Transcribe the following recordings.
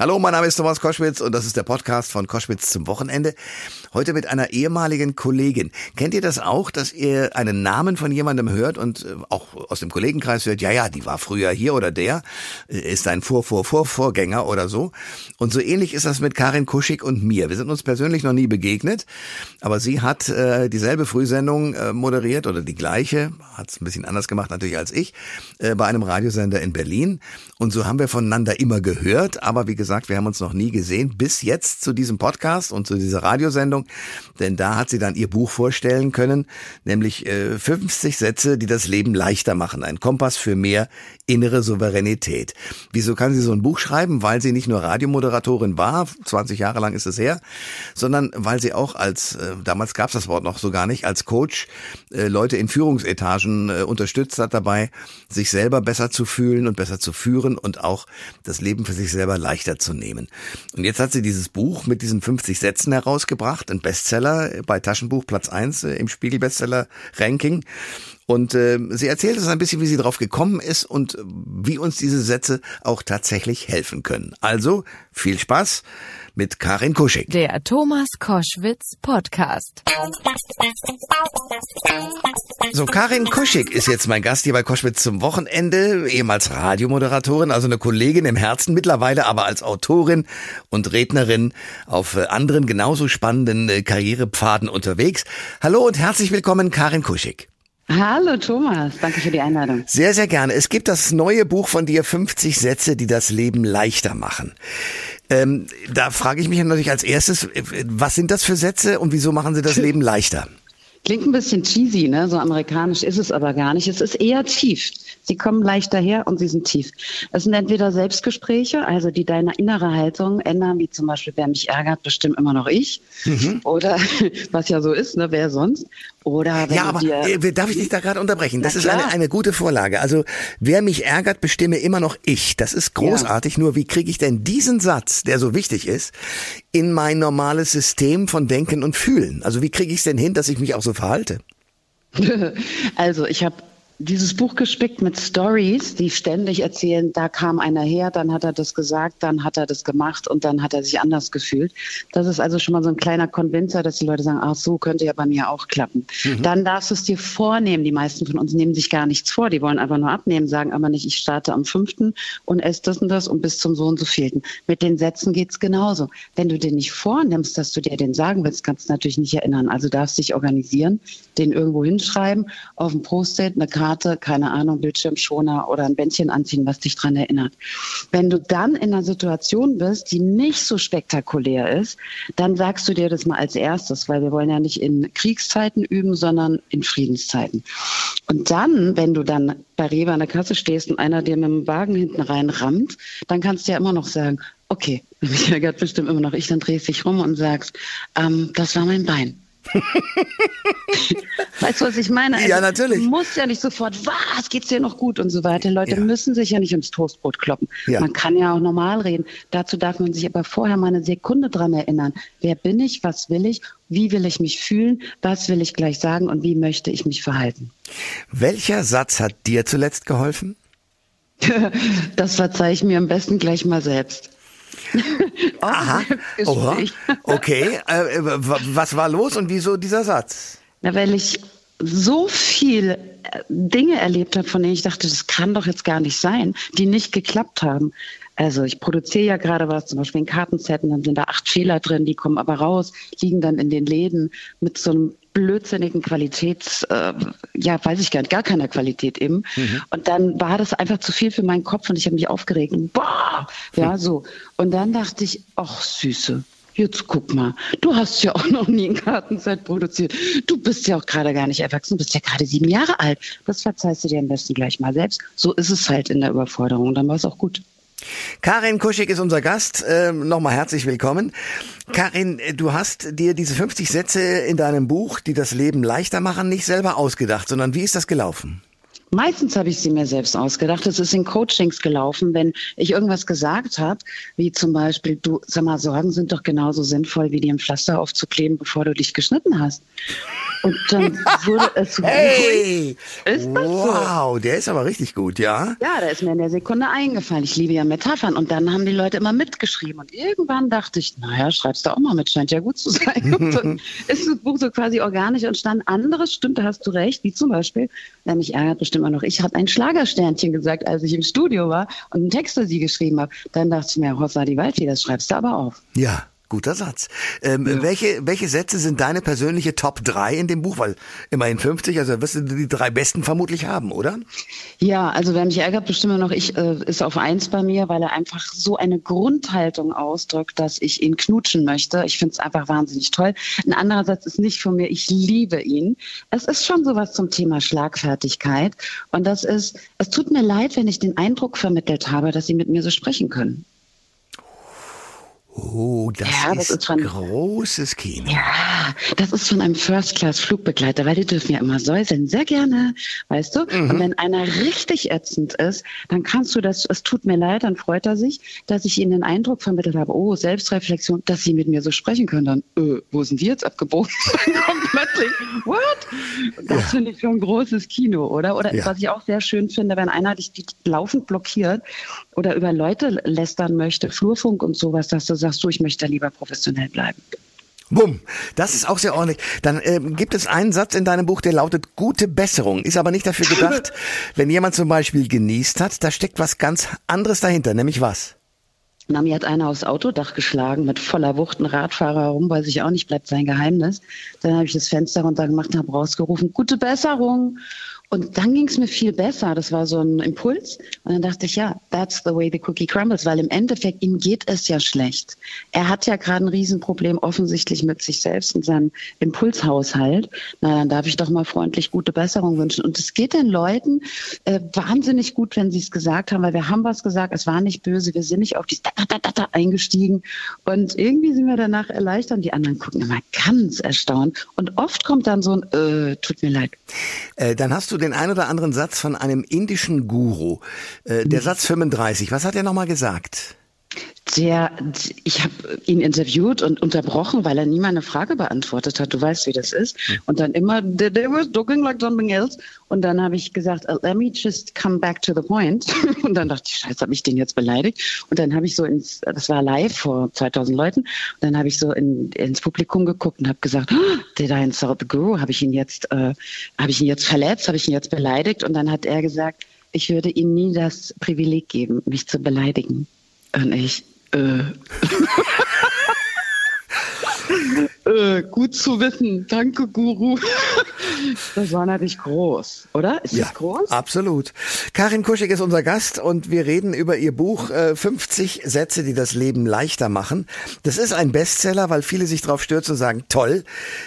Hallo, mein Name ist Thomas Koschwitz und das ist der Podcast von Koschwitz zum Wochenende. Heute mit einer ehemaligen Kollegin. Kennt ihr das auch, dass ihr einen Namen von jemandem hört und äh, auch aus dem Kollegenkreis hört, ja, ja, die war früher hier oder der äh, ist ein Vor, Vor, Vor, Vorgänger oder so. Und so ähnlich ist das mit Karin Kuschig und mir. Wir sind uns persönlich noch nie begegnet, aber sie hat äh, dieselbe Frühsendung äh, moderiert oder die gleiche, hat es ein bisschen anders gemacht natürlich als ich, äh, bei einem Radiosender in Berlin. Und so haben wir voneinander immer gehört, aber wie gesagt, wir haben uns noch nie gesehen, bis jetzt zu diesem Podcast und zu dieser Radiosendung, denn da hat sie dann ihr Buch vorstellen können, nämlich äh, 50 Sätze, die das Leben leichter machen, ein Kompass für mehr innere Souveränität. Wieso kann sie so ein Buch schreiben? Weil sie nicht nur Radiomoderatorin war, 20 Jahre lang ist es her, sondern weil sie auch als, äh, damals gab es das Wort noch so gar nicht, als Coach äh, Leute in Führungsetagen äh, unterstützt hat dabei, sich selber besser zu fühlen und besser zu führen und auch das Leben für sich selber leichter leichter zu nehmen. Und jetzt hat sie dieses Buch mit diesen 50 Sätzen herausgebracht, ein Bestseller bei Taschenbuch Platz 1 äh, im Spiegel Bestseller Ranking. Und äh, sie erzählt uns ein bisschen, wie sie drauf gekommen ist und wie uns diese Sätze auch tatsächlich helfen können. Also viel Spaß mit Karin Kuschig. Der Thomas Koschwitz Podcast. So, Karin Kuschig ist jetzt mein Gast hier bei Koschwitz zum Wochenende, ehemals Radiomoderatorin, also eine Kollegin im Herzen, mittlerweile aber als Autorin und Rednerin auf äh, anderen genauso spannenden äh, Karrierepfaden unterwegs. Hallo und herzlich willkommen, Karin Kuschig. Hallo Thomas, danke für die Einladung. Sehr, sehr gerne. Es gibt das neue Buch von dir, 50 Sätze, die das Leben leichter machen. Ähm, da frage ich mich natürlich als erstes, äh, was sind das für Sätze und wieso machen sie das Leben leichter? Klingt ein bisschen cheesy, ne? So amerikanisch ist es aber gar nicht. Es ist eher tief. Sie kommen leicht daher und sie sind tief. Es sind entweder Selbstgespräche, also die deine innere Haltung ändern, wie zum Beispiel, wer mich ärgert, bestimmt immer noch ich. Mhm. Oder was ja so ist, ne? Wer sonst? Oder wenn ja, aber dir, äh, darf ich dich da gerade unterbrechen? Das ist eine, eine gute Vorlage. Also wer mich ärgert, bestimme immer noch ich. Das ist großartig. Ja. Nur wie kriege ich denn diesen Satz, der so wichtig ist, in mein normales System von Denken und Fühlen? Also wie kriege ich es denn hin, dass ich mich auch so verhalte? also ich habe dieses Buch gespickt mit Stories, die ständig erzählen, da kam einer her, dann hat er das gesagt, dann hat er das gemacht und dann hat er sich anders gefühlt. Das ist also schon mal so ein kleiner Konvinzer, dass die Leute sagen, ach so, könnte ja bei mir auch klappen. Mhm. Dann darfst du es dir vornehmen. Die meisten von uns nehmen sich gar nichts vor. Die wollen einfach nur abnehmen, sagen aber nicht, ich starte am fünften und esse das und das und bis zum so und so vielten. Mit den Sätzen geht's genauso. Wenn du dir nicht vornimmst, dass du dir den sagen willst, kannst du natürlich nicht erinnern. Also darfst dich organisieren, den irgendwo hinschreiben, auf dem Post-it, eine Karte Karte, keine Ahnung, Bildschirmschoner oder ein Bändchen anziehen, was dich dran erinnert. Wenn du dann in einer Situation bist, die nicht so spektakulär ist, dann sagst du dir das mal als erstes, weil wir wollen ja nicht in Kriegszeiten üben, sondern in Friedenszeiten. Und dann, wenn du dann bei Rewe an der Kasse stehst und einer dir mit dem Wagen hinten rein rammt, dann kannst du ja immer noch sagen, okay, mich ärgert bestimmt immer noch ich, dann drehst dich rum und sagst, ähm, das war mein Bein. weißt du, was ich meine? Also, ja, natürlich. Du musst ja nicht sofort, was, geht's dir noch gut und so weiter. Leute ja. müssen sich ja nicht ins Toastbrot kloppen. Ja. Man kann ja auch normal reden. Dazu darf man sich aber vorher mal eine Sekunde dran erinnern. Wer bin ich? Was will ich? Wie will ich mich fühlen? Was will ich gleich sagen? Und wie möchte ich mich verhalten? Welcher Satz hat dir zuletzt geholfen? das verzeihe ich mir am besten gleich mal selbst. Aha. Oha. Okay. Äh, was war los und wieso dieser Satz? Na, weil ich so viel äh, Dinge erlebt habe, von denen ich dachte, das kann doch jetzt gar nicht sein, die nicht geklappt haben. Also ich produziere ja gerade was, zum Beispiel ein Kartenset, und dann sind da acht Fehler drin, die kommen aber raus, liegen dann in den Läden mit so einem blödsinnigen Qualitäts, äh, ja, weiß ich gar nicht, gar keiner Qualität eben. Mhm. Und dann war das einfach zu viel für meinen Kopf und ich habe mich aufgeregt. Und boah, ja, so. Und dann dachte ich, ach Süße, jetzt guck mal, du hast ja auch noch nie ein Kartenset produziert. Du bist ja auch gerade gar nicht erwachsen, du bist ja gerade sieben Jahre alt. Das verzeihst du dir am besten gleich mal selbst. So ist es halt in der Überforderung. Und dann war es auch gut. Karin Kuschig ist unser Gast. Ähm, Nochmal herzlich willkommen. Karin, äh, du hast dir diese 50 Sätze in deinem Buch, die das Leben leichter machen, nicht selber ausgedacht, sondern wie ist das gelaufen? Meistens habe ich sie mir selbst ausgedacht. Es ist in Coachings gelaufen, wenn ich irgendwas gesagt habe, wie zum Beispiel, du, sag mal, Sorgen sind doch genauso sinnvoll, wie dir ein Pflaster aufzukleben, bevor du dich geschnitten hast. Und dann wurde es hey! Ist das wow, so? der ist aber richtig gut, ja? Ja, da ist mir in der Sekunde eingefallen. Ich liebe ja Metaphern. Und dann haben die Leute immer mitgeschrieben. Und irgendwann dachte ich, naja, schreibst du auch mal mit, scheint ja gut zu sein. Und dann ist das Buch so quasi organisch entstanden. Anderes stimmt, da hast du recht, wie zum Beispiel, mich ärgert bestimmt auch noch, ich habe ein Schlagersternchen gesagt, als ich im Studio war und einen Text für sie geschrieben habe. Dann dachte ich mir, Hossa die Waldfee, das schreibst du aber auf. Ja. Guter Satz. Ähm, ja. welche, welche Sätze sind deine persönliche Top 3 in dem Buch? Weil immerhin 50, also wirst du die drei besten vermutlich haben, oder? Ja, also wer mich ärgert, bestimmt noch ich, äh, ist auf eins bei mir, weil er einfach so eine Grundhaltung ausdrückt, dass ich ihn knutschen möchte. Ich finde es einfach wahnsinnig toll. Ein anderer Satz ist nicht von mir, ich liebe ihn. Es ist schon sowas zum Thema Schlagfertigkeit. Und das ist, es tut mir leid, wenn ich den Eindruck vermittelt habe, dass Sie mit mir so sprechen können. Oh, das, ja, ist, das ist von, großes Kino. Ja, das ist von einem First-Class-Flugbegleiter, weil die dürfen ja immer säuseln, sehr gerne, weißt du? Mhm. Und wenn einer richtig ätzend ist, dann kannst du das, es tut mir leid, dann freut er sich, dass ich ihnen den Eindruck vermittelt habe, oh, Selbstreflexion, dass sie mit mir so sprechen können. Dann, äh, wo sind die jetzt abgebogen? plötzlich, what? Das ja. finde ich schon ein großes Kino, oder? Oder ja. was ich auch sehr schön finde, wenn einer dich laufend blockiert oder über Leute lästern möchte, Flurfunk und sowas, dass du sagst, du, ich möchte lieber professionell bleiben. Bumm, das ist auch sehr ordentlich. Dann äh, gibt es einen Satz in deinem Buch, der lautet gute Besserung. Ist aber nicht dafür gedacht, wenn jemand zum Beispiel genießt hat, da steckt was ganz anderes dahinter, nämlich was? Na, mir hat einer aufs Autodach geschlagen mit voller Wucht, ein Radfahrer herum, weiß ich auch nicht, bleibt sein Geheimnis. Dann habe ich das Fenster runtergemacht und habe rausgerufen, gute Besserung. Und dann ging es mir viel besser. Das war so ein Impuls. Und dann dachte ich, ja, that's the way the cookie crumbles, weil im Endeffekt ihm geht es ja schlecht. Er hat ja gerade ein Riesenproblem offensichtlich mit sich selbst und seinem Impulshaushalt. Na, dann darf ich doch mal freundlich gute Besserung wünschen. Und es geht den Leuten äh, wahnsinnig gut, wenn sie es gesagt haben, weil wir haben was gesagt, es war nicht böse, wir sind nicht auf die da, da, da, da eingestiegen. Und irgendwie sind wir danach erleichtert. Und die anderen gucken immer ganz erstaunt. Und oft kommt dann so ein, äh, tut mir leid. Äh, dann hast du den ein oder anderen Satz von einem indischen Guru. Äh, der mhm. Satz 35, was hat er nochmal gesagt? Der, ich habe ihn interviewt und unterbrochen, weil er nie meine Frage beantwortet hat. Du weißt, wie das ist. Und dann immer, they were talking like something else. Und dann habe ich gesagt, uh, let me just come back to the point. Und dann dachte ich, scheiße, habe ich den jetzt beleidigt? Und dann habe ich so ins, das war live vor 2000 Leuten. Und dann habe ich so in, ins Publikum geguckt und habe gesagt, oh, did I insult the guru? Habe ich ihn jetzt, äh, habe ich ihn jetzt verletzt? Habe ich ihn jetzt beleidigt? Und dann hat er gesagt, ich würde ihm nie das Privileg geben, mich zu beleidigen. Und ich, äh. äh, gut zu wissen. Danke, Guru. Das war natürlich groß, oder? Ist ja, das groß? Absolut. Karin Kuschig ist unser Gast und wir reden über ihr Buch äh, 50 Sätze, die das Leben leichter machen. Das ist ein Bestseller, weil viele sich drauf stürzen und sagen, toll,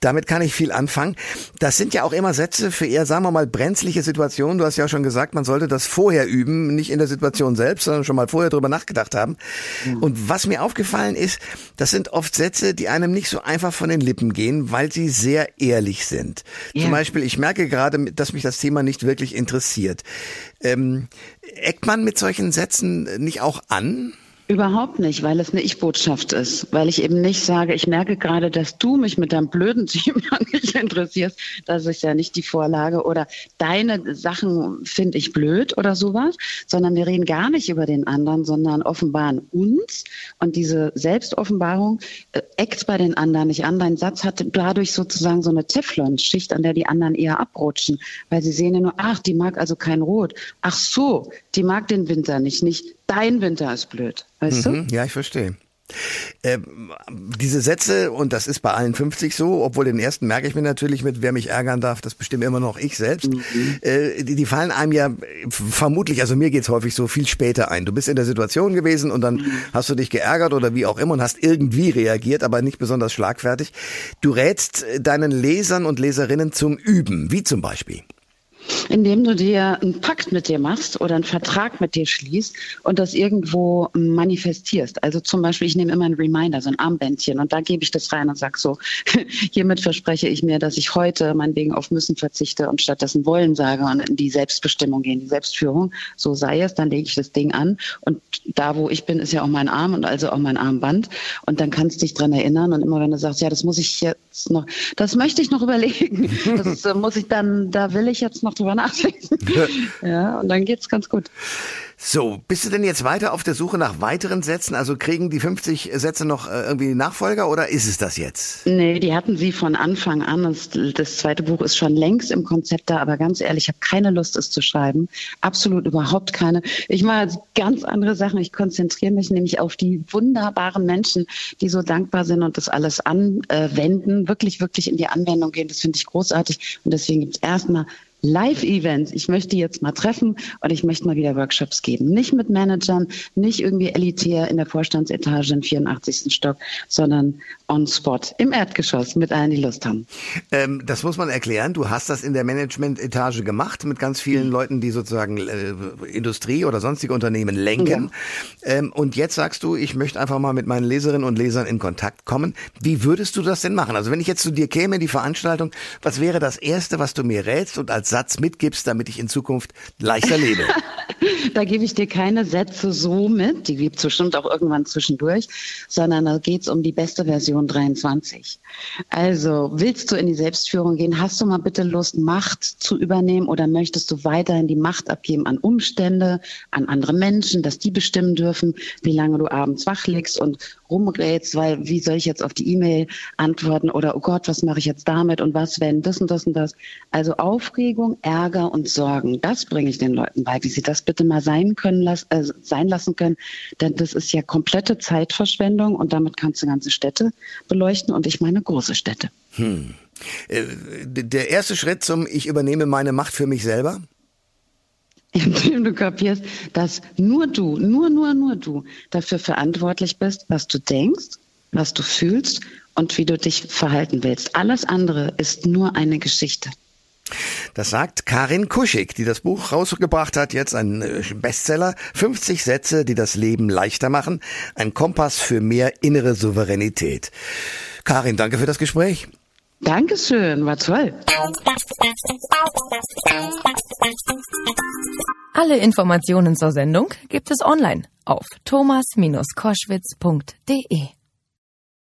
damit kann ich viel anfangen. Das sind ja auch immer Sätze für eher, sagen wir mal, brenzliche Situationen. Du hast ja auch schon gesagt, man sollte das vorher üben, nicht in der Situation selbst, sondern schon mal vorher drüber nachgedacht haben. Mhm. Und was mir aufgefallen ist, das sind oft Sätze, die einem nicht so einfach von den Lippen gehen, weil sie sehr ehrlich sind. Ja. Zum Beispiel, ich merke gerade, dass mich das Thema nicht wirklich interessiert. Ähm, eckt man mit solchen Sätzen nicht auch an? Überhaupt nicht, weil es eine Ich-Botschaft ist. Weil ich eben nicht sage, ich merke gerade, dass du mich mit deinem blöden Thema nicht interessierst. Das ist ja nicht die Vorlage. Oder deine Sachen finde ich blöd oder sowas. Sondern wir reden gar nicht über den anderen, sondern offenbaren uns. Und diese Selbstoffenbarung äh, eckt bei den anderen nicht an. Dein Satz hat dadurch sozusagen so eine Teflon-Schicht, an der die anderen eher abrutschen. Weil sie sehen ja nur, ach, die mag also kein Rot. Ach so, die mag den Winter nicht. Nicht dein Winter ist blöd. Weißt mhm, du? Ja, ich verstehe. Äh, diese Sätze, und das ist bei allen 50 so, obwohl den ersten merke ich mir natürlich mit, wer mich ärgern darf, das bestimme immer noch ich selbst, mhm. äh, die, die, fallen einem ja vermutlich, also mir geht's häufig so viel später ein. Du bist in der Situation gewesen und dann mhm. hast du dich geärgert oder wie auch immer und hast irgendwie reagiert, aber nicht besonders schlagfertig. Du rätst deinen Lesern und Leserinnen zum Üben, wie zum Beispiel. Indem du dir einen Pakt mit dir machst oder einen Vertrag mit dir schließt und das irgendwo manifestierst. Also zum Beispiel, ich nehme immer einen Reminder, so ein Armbändchen und da gebe ich das rein und sage so, hiermit verspreche ich mir, dass ich heute meinetwegen auf müssen verzichte und stattdessen wollen sage und in die Selbstbestimmung gehe, in die Selbstführung. So sei es, dann lege ich das Ding an und da, wo ich bin, ist ja auch mein Arm und also auch mein Armband und dann kannst du dich dran erinnern und immer wenn du sagst, ja, das muss ich jetzt noch, das möchte ich noch überlegen, das äh, muss ich dann, da will ich jetzt noch drüber nachdenken. ja, und dann geht's ganz gut. So, bist du denn jetzt weiter auf der Suche nach weiteren Sätzen? Also kriegen die 50 Sätze noch äh, irgendwie Nachfolger oder ist es das jetzt? Nee, die hatten sie von Anfang an. Das, das zweite Buch ist schon längst im Konzept da, aber ganz ehrlich, ich habe keine Lust, es zu schreiben. Absolut überhaupt keine. Ich mache ganz andere Sachen. Ich konzentriere mich nämlich auf die wunderbaren Menschen, die so dankbar sind und das alles anwenden, wirklich, wirklich in die Anwendung gehen. Das finde ich großartig. Und deswegen gibt es erstmal Live-Events. Ich möchte jetzt mal treffen und ich möchte mal wieder Workshops geben. Nicht mit Managern, nicht irgendwie elitär in der Vorstandsetage im 84. Stock, sondern on spot im Erdgeschoss mit allen, die Lust haben. Ähm, das muss man erklären. Du hast das in der Management-Etage gemacht mit ganz vielen mhm. Leuten, die sozusagen äh, Industrie oder sonstige Unternehmen lenken. Ja. Ähm, und jetzt sagst du, ich möchte einfach mal mit meinen Leserinnen und Lesern in Kontakt kommen. Wie würdest du das denn machen? Also wenn ich jetzt zu dir käme in die Veranstaltung, was wäre das Erste, was du mir rätst und als Satz mitgibst, damit ich in Zukunft leichter lebe? da gebe ich dir keine Sätze so mit, die gibt es bestimmt auch irgendwann zwischendurch, sondern da geht es um die beste Version 23. Also, willst du in die Selbstführung gehen? Hast du mal bitte Lust, Macht zu übernehmen oder möchtest du weiterhin die Macht abgeben an Umstände, an andere Menschen, dass die bestimmen dürfen, wie lange du abends wach liegst und rumrätst, weil wie soll ich jetzt auf die E-Mail antworten oder oh Gott, was mache ich jetzt damit und was wenn das und das und das. Also Aufregung, Ärger und Sorgen, das bringe ich den Leuten bei, wie sie das bitte mal sein können, äh, sein lassen können, denn das ist ja komplette Zeitverschwendung und damit kannst du ganze Städte beleuchten und ich meine große Städte. Hm. Äh, der erste Schritt zum Ich übernehme meine Macht für mich selber? indem du kapierst, dass nur du, nur, nur, nur du dafür verantwortlich bist, was du denkst, was du fühlst und wie du dich verhalten willst. Alles andere ist nur eine Geschichte. Das sagt Karin Kuschig, die das Buch rausgebracht hat, jetzt ein äh, Bestseller. 50 Sätze, die das Leben leichter machen. Ein Kompass für mehr innere Souveränität. Karin, danke für das Gespräch. Dankeschön, war toll. Alle Informationen zur Sendung gibt es online auf thomas-koschwitz.de.